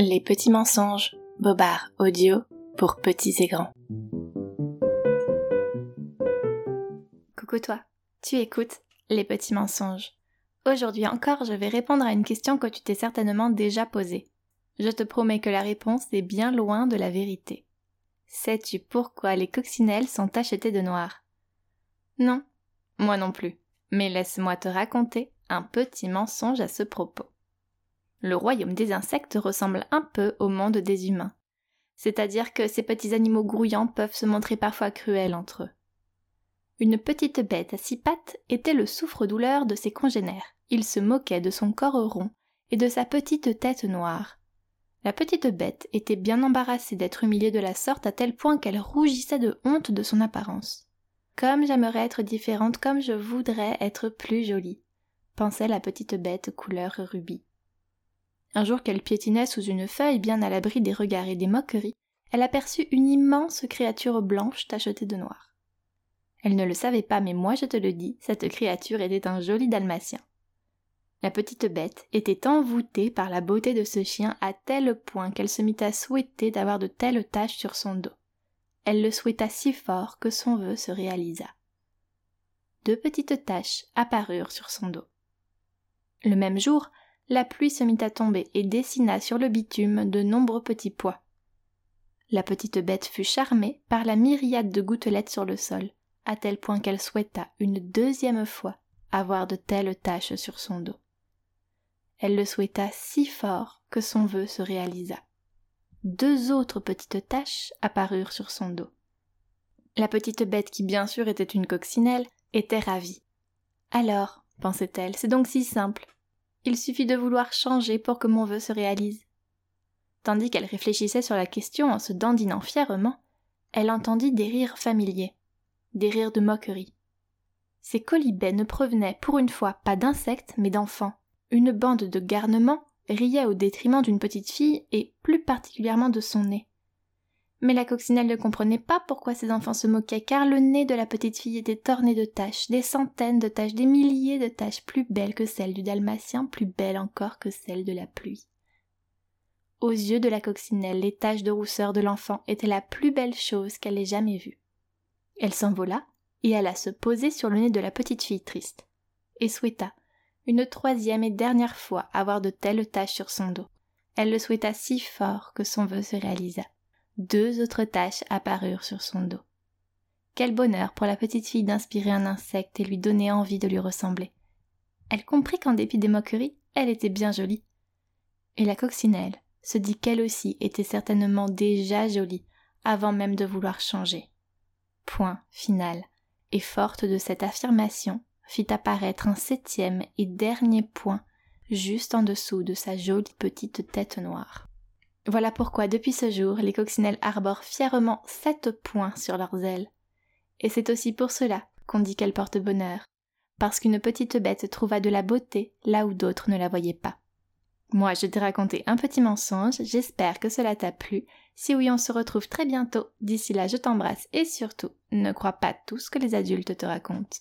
Les petits mensonges, Bobard audio pour petits et grands. Coucou toi, tu écoutes Les petits mensonges. Aujourd'hui encore, je vais répondre à une question que tu t'es certainement déjà posée. Je te promets que la réponse est bien loin de la vérité. Sais-tu pourquoi les coccinelles sont tachetées de noir? Non, moi non plus. Mais laisse-moi te raconter un petit mensonge à ce propos. Le royaume des insectes ressemble un peu au monde des humains. C'est-à-dire que ces petits animaux grouillants peuvent se montrer parfois cruels entre eux. Une petite bête à six pattes était le souffre-douleur de ses congénères. Il se moquait de son corps rond et de sa petite tête noire. La petite bête était bien embarrassée d'être humiliée de la sorte à tel point qu'elle rougissait de honte de son apparence. Comme j'aimerais être différente, comme je voudrais être plus jolie, pensait la petite bête couleur rubis. Un jour qu'elle piétinait sous une feuille bien à l'abri des regards et des moqueries, elle aperçut une immense créature blanche tachetée de noir. Elle ne le savait pas, mais moi je te le dis, cette créature était un joli dalmatien. La petite bête était envoûtée par la beauté de ce chien à tel point qu'elle se mit à souhaiter d'avoir de telles taches sur son dos. Elle le souhaita si fort que son vœu se réalisa. Deux petites taches apparurent sur son dos. Le même jour, la pluie se mit à tomber et dessina sur le bitume de nombreux petits pois. La petite bête fut charmée par la myriade de gouttelettes sur le sol, à tel point qu'elle souhaita une deuxième fois avoir de telles taches sur son dos. Elle le souhaita si fort que son vœu se réalisa. Deux autres petites taches apparurent sur son dos. La petite bête, qui bien sûr était une coccinelle, était ravie. Alors, pensait-elle, c'est donc si simple. Il suffit de vouloir changer pour que mon vœu se réalise. Tandis qu'elle réfléchissait sur la question en se dandinant fièrement, elle entendit des rires familiers, des rires de moquerie. Ces colibets ne provenaient pour une fois pas d'insectes mais d'enfants. Une bande de garnements riait au détriment d'une petite fille et plus particulièrement de son nez. Mais la coccinelle ne comprenait pas pourquoi ses enfants se moquaient, car le nez de la petite fille était orné de taches, des centaines de taches, des milliers de taches plus belles que celles du dalmatien, plus belles encore que celles de la pluie. Aux yeux de la coccinelle, les taches de rousseur de l'enfant étaient la plus belle chose qu'elle ait jamais vue. Elle s'envola et alla se poser sur le nez de la petite fille triste, et souhaita, une troisième et dernière fois, avoir de telles taches sur son dos. Elle le souhaita si fort que son vœu se réalisa deux autres taches apparurent sur son dos. Quel bonheur pour la petite fille d'inspirer un insecte et lui donner envie de lui ressembler. Elle comprit qu'en dépit des moqueries, elle était bien jolie. Et la coccinelle se dit qu'elle aussi était certainement déjà jolie avant même de vouloir changer. Point final. Et forte de cette affirmation, fit apparaître un septième et dernier point juste en dessous de sa jolie petite tête noire. Voilà pourquoi depuis ce jour les coccinelles arborent fièrement sept points sur leurs ailes. Et c'est aussi pour cela qu'on dit qu'elles portent bonheur, parce qu'une petite bête trouva de la beauté là où d'autres ne la voyaient pas. Moi, je t'ai raconté un petit mensonge, j'espère que cela t'a plu. Si oui, on se retrouve très bientôt. D'ici là, je t'embrasse et surtout, ne crois pas tout ce que les adultes te racontent.